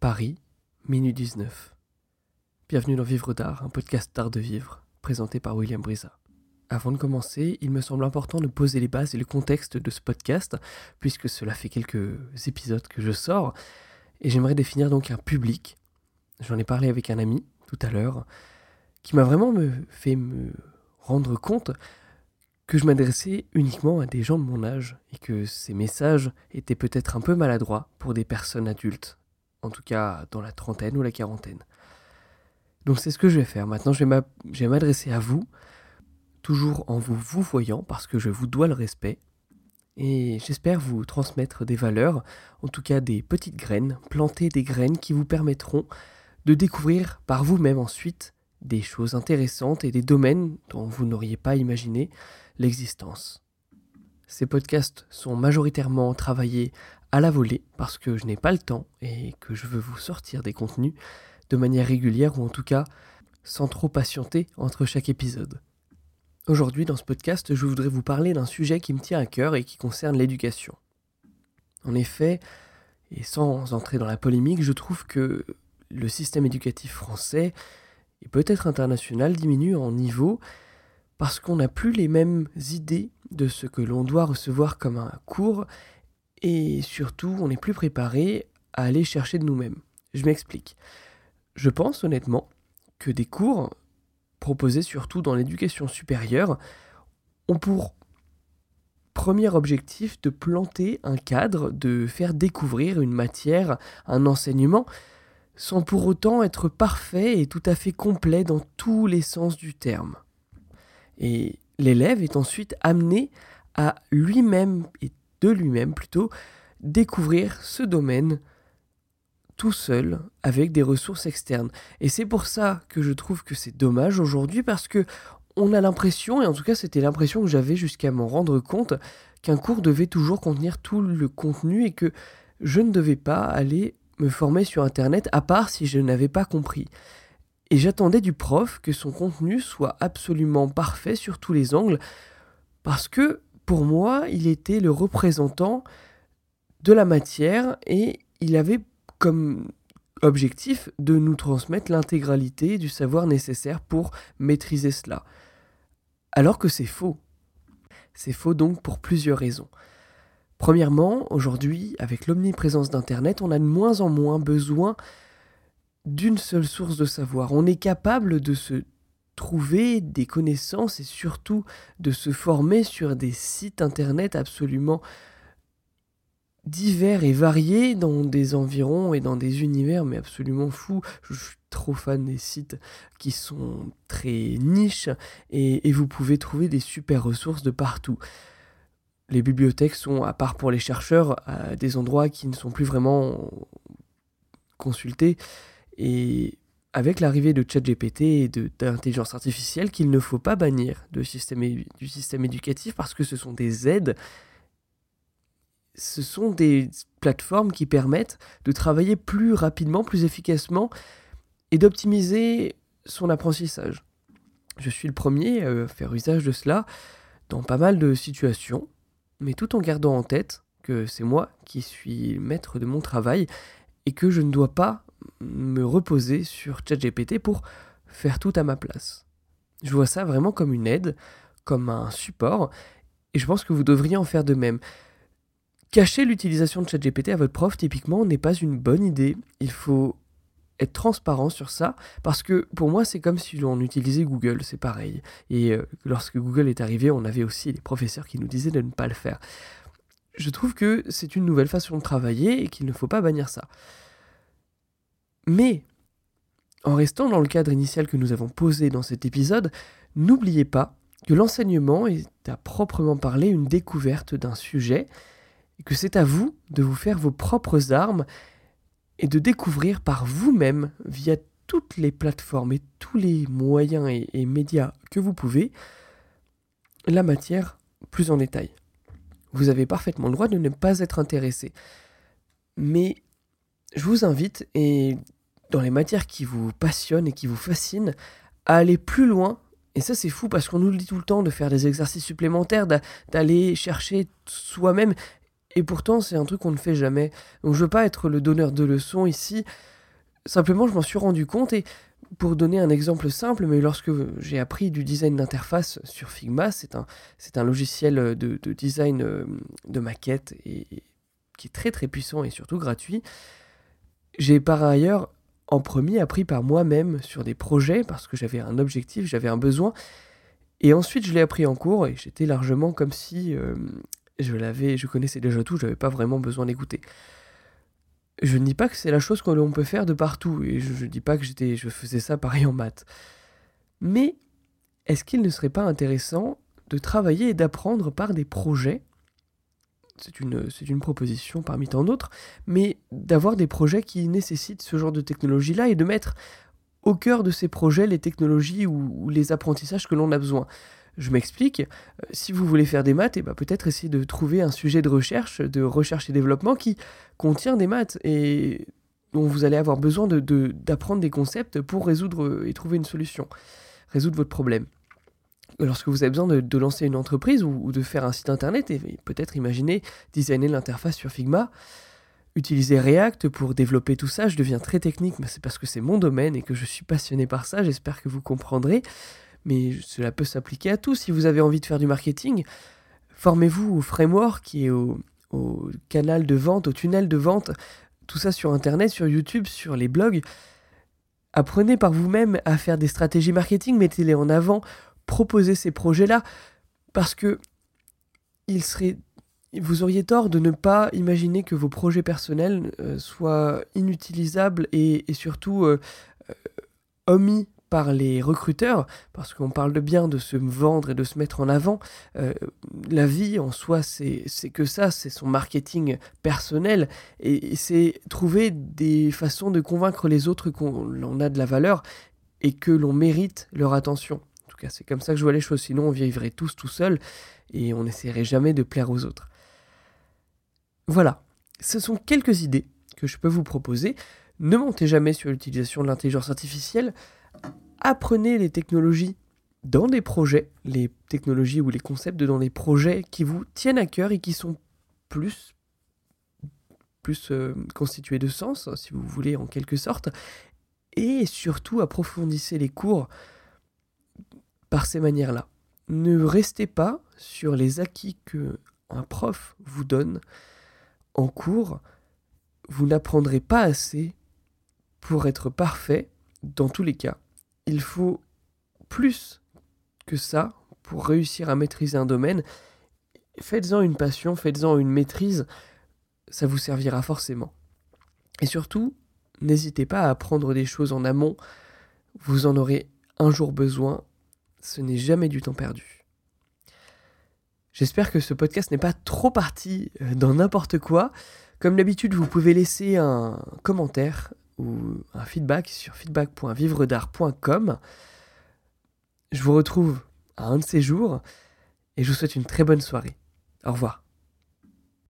Paris, minuit 19. Bienvenue dans Vivre d'Art, un podcast d'art de vivre, présenté par William Brisa. Avant de commencer, il me semble important de poser les bases et le contexte de ce podcast, puisque cela fait quelques épisodes que je sors, et j'aimerais définir donc un public. J'en ai parlé avec un ami tout à l'heure, qui m'a vraiment me fait me rendre compte que je m'adressais uniquement à des gens de mon âge et que ces messages étaient peut-être un peu maladroits pour des personnes adultes, en tout cas dans la trentaine ou la quarantaine. Donc c'est ce que je vais faire. Maintenant, je vais m'adresser à vous, toujours en vous vous voyant, parce que je vous dois le respect. Et j'espère vous transmettre des valeurs, en tout cas des petites graines, planter des graines qui vous permettront de découvrir par vous-même ensuite des choses intéressantes et des domaines dont vous n'auriez pas imaginé l'existence. Ces podcasts sont majoritairement travaillés à la volée parce que je n'ai pas le temps et que je veux vous sortir des contenus de manière régulière ou en tout cas sans trop patienter entre chaque épisode. Aujourd'hui dans ce podcast je voudrais vous parler d'un sujet qui me tient à cœur et qui concerne l'éducation. En effet, et sans entrer dans la polémique, je trouve que le système éducatif français et peut-être international diminue en niveau parce qu'on n'a plus les mêmes idées de ce que l'on doit recevoir comme un cours et surtout on n'est plus préparé à aller chercher de nous-mêmes. Je m'explique. Je pense honnêtement que des cours proposés surtout dans l'éducation supérieure ont pour premier objectif de planter un cadre, de faire découvrir une matière, un enseignement, sans pour autant être parfait et tout à fait complet dans tous les sens du terme. Et l'élève est ensuite amené à lui-même, et de lui-même plutôt, découvrir ce domaine tout seul avec des ressources externes. Et c'est pour ça que je trouve que c'est dommage aujourd'hui parce que on a l'impression, et en tout cas c'était l'impression que j'avais jusqu'à m'en rendre compte, qu'un cours devait toujours contenir tout le contenu et que je ne devais pas aller me former sur Internet à part si je n'avais pas compris et j'attendais du prof que son contenu soit absolument parfait sur tous les angles, parce que pour moi, il était le représentant de la matière et il avait comme objectif de nous transmettre l'intégralité du savoir nécessaire pour maîtriser cela. Alors que c'est faux. C'est faux donc pour plusieurs raisons. Premièrement, aujourd'hui, avec l'omniprésence d'Internet, on a de moins en moins besoin d'une seule source de savoir. On est capable de se trouver des connaissances et surtout de se former sur des sites internet absolument divers et variés dans des environs et dans des univers mais absolument fous. Je suis trop fan des sites qui sont très niches et, vous pouvez trouver des super ressources de partout. Les bibliothèques sont, à part pour les chercheurs, des endroits qui ne sont plus vraiment consultés et avec l'arrivée de ChatGPT et de, l'intelligence artificielle, qu'il ne faut pas bannir du système éducatif parce que ce sont des aides, ce sont des plateformes qui permettent de travailler plus rapidement, plus efficacement et d'optimiser son apprentissage. Je suis le premier à faire usage de cela dans pas mal de situations, mais tout en gardant en tête que c'est moi qui suis maître de mon travail et que je ne dois pas me reposer sur ChatGPT pour faire tout à ma place. Je vois ça vraiment comme une aide, comme un support, et je pense que vous devriez en faire de même. Cacher l'utilisation de ChatGPT à votre prof, typiquement, n'est pas une bonne idée. Il faut être transparent sur ça, parce que pour moi, c'est comme si l'on utilisait Google, c'est pareil. Et euh, lorsque Google est arrivé, on avait aussi des professeurs qui nous disaient de ne pas le faire. Je trouve que c'est une nouvelle façon de travailler et qu'il ne faut pas bannir ça. Mais, en restant dans le cadre initial que nous avons posé dans cet épisode, n'oubliez pas que l'enseignement est à proprement parler une découverte d'un sujet, et que c'est à vous de vous faire vos propres armes et de découvrir par vous-même, via toutes les plateformes et tous les moyens et, et, médias que vous pouvez, la matière plus en détail. Vous avez parfaitement le droit de ne pas être intéressé. Mais je vous invite, et dans les matières qui vous passionnent et qui vous fascinent, à aller plus loin. Et ça, c'est fou parce qu'on nous le dit tout le temps de faire des exercices supplémentaires, d'aller chercher soi-même. Et pourtant, c'est un truc qu'on ne fait jamais. Donc je veux pas être le donneur de leçons ici. Simplement, je m'en suis rendu compte et pour donner un exemple simple, mais lorsque j'ai appris du design d'interface sur Figma, c'est un, un logiciel de, de, design euh, de maquette et, qui est très très puissant et surtout gratuit. J'ai par ailleurs en premier appris par moi-même sur des projets parce que j'avais un objectif, j'avais un besoin. Et ensuite, je l'ai appris en cours et j'étais largement comme si euh, je l'avais, je connaissais déjà tout, je n'avais pas vraiment besoin d'écouter. Je ne dis pas que c'est la chose que l'on peut faire de partout, et je ne dis pas que j'étais, je faisais ça pareil en maths. Mais est-ce qu'il ne serait pas intéressant de travailler et d'apprendre par des projets c'est une, une proposition parmi tant d'autres, mais d'avoir des projets qui nécessitent ce genre de technologie-là et de mettre au cœur de ces projets les technologies ou les apprentissages que l'on a besoin. Je m'explique, euh, si vous voulez faire des maths, eh ben, peut-être essayer de trouver un sujet de recherche, de recherche et développement qui contient des maths et dont vous allez avoir besoin d'apprendre de, des concepts pour résoudre et trouver une solution, résoudre votre problème. Lorsque vous avez besoin de, lancer une entreprise ou, de faire un site internet, et peut-être imaginer designer l'interface sur Figma, utiliser React pour développer tout ça, je deviens très technique, mais c'est parce que c'est mon domaine et que je suis passionné par ça, j'espère que vous comprendrez mais cela peut s'appliquer à tout. Si vous avez envie de faire du marketing, formez-vous au framework qui est au, canal de vente, au tunnel de vente, tout ça sur Internet, sur YouTube, sur les blogs. Apprenez par vous-même à faire des stratégies marketing, mettez-les en avant, proposez ces projets-là, parce que il serait, vous auriez tort de ne pas imaginer que vos projets personnels euh, soient inutilisables et, surtout euh, euh, omis par les recruteurs, parce qu'on parle de bien de se vendre et de se mettre en avant. La vie en soi, c'est que ça, c'est son marketing personnel, et, c'est trouver des façons de convaincre les autres qu'on a de la valeur et que l'on mérite leur attention. C'est comme ça que je vois les choses, sinon on vivrait tous tout seuls et on n'essaierait jamais de plaire aux autres. Voilà, ce sont quelques idées que je peux vous proposer. Ne montez jamais sur l'utilisation de l'intelligence artificielle apprenez les technologies dans des projets, les technologies ou les concepts dans des projets qui vous tiennent à cœur et qui sont plus, plus euh, constitués de sens, si vous voulez, en quelque sorte. Et surtout, approfondissez les cours par ces manières-là. Ne restez pas sur les acquis que un prof vous donne en cours. Vous n'apprendrez pas assez pour être parfait dans tous les cas il faut plus que ça pour réussir à maîtriser un domaine. Faites-en une passion, faites-en une maîtrise, ça vous servira forcément. Et surtout, n'hésitez pas à apprendre des choses en amont, vous en aurez un jour besoin, ce n'est jamais du temps perdu. J'espère que ce podcast n'est pas trop parti euh, dans n'importe quoi. Comme d'habitude, vous pouvez laisser un commentaire ou un feedback sur feedback.vivredart.com. Je vous retrouve à un de ces jours et je vous souhaite une très bonne soirée. Au revoir.